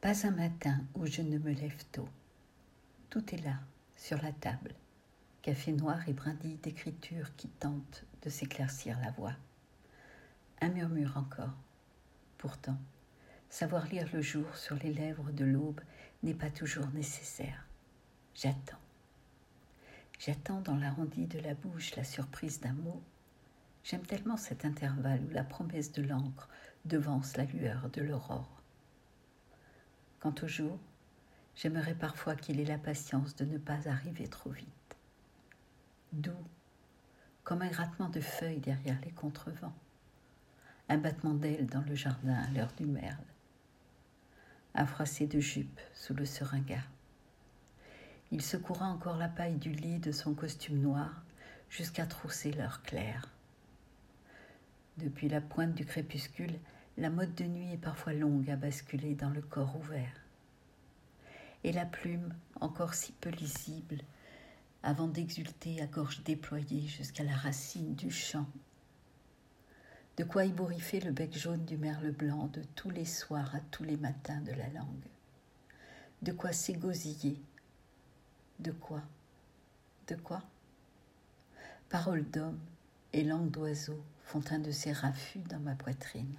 Pas un matin où je ne me lève tôt. Tout est là, sur la table. Café noir et brindilles d'écriture qui tentent de s'éclaircir la voix. Un murmure encore. Pourtant, savoir lire le jour sur les lèvres de l'aube n'est pas toujours nécessaire. J'attends. J'attends dans l'arrondi de la bouche la surprise d'un mot. J'aime tellement cet intervalle où la promesse de l'encre devance la lueur de l'aurore. Quant au jour, j'aimerais parfois qu'il ait la patience de ne pas arriver trop vite. Doux, comme un grattement de feuilles derrière les contrevents, un battement d'ailes dans le jardin à l'heure du merle, un froissé de jupe sous le seringa. Il secoura encore la paille du lit de son costume noir jusqu'à trousser l'heure claire. Depuis la pointe du crépuscule, la mode de nuit est parfois longue à basculer dans le corps ouvert. Et la plume, encore si peu lisible, avant d'exulter à gorge déployée jusqu'à la racine du champ. De quoi ébouriffer le bec jaune du merle blanc de tous les soirs à tous les matins de la langue. De quoi s'égosiller de quoi De quoi Paroles d'homme et langue d'oiseau font un de ces raffus dans ma poitrine.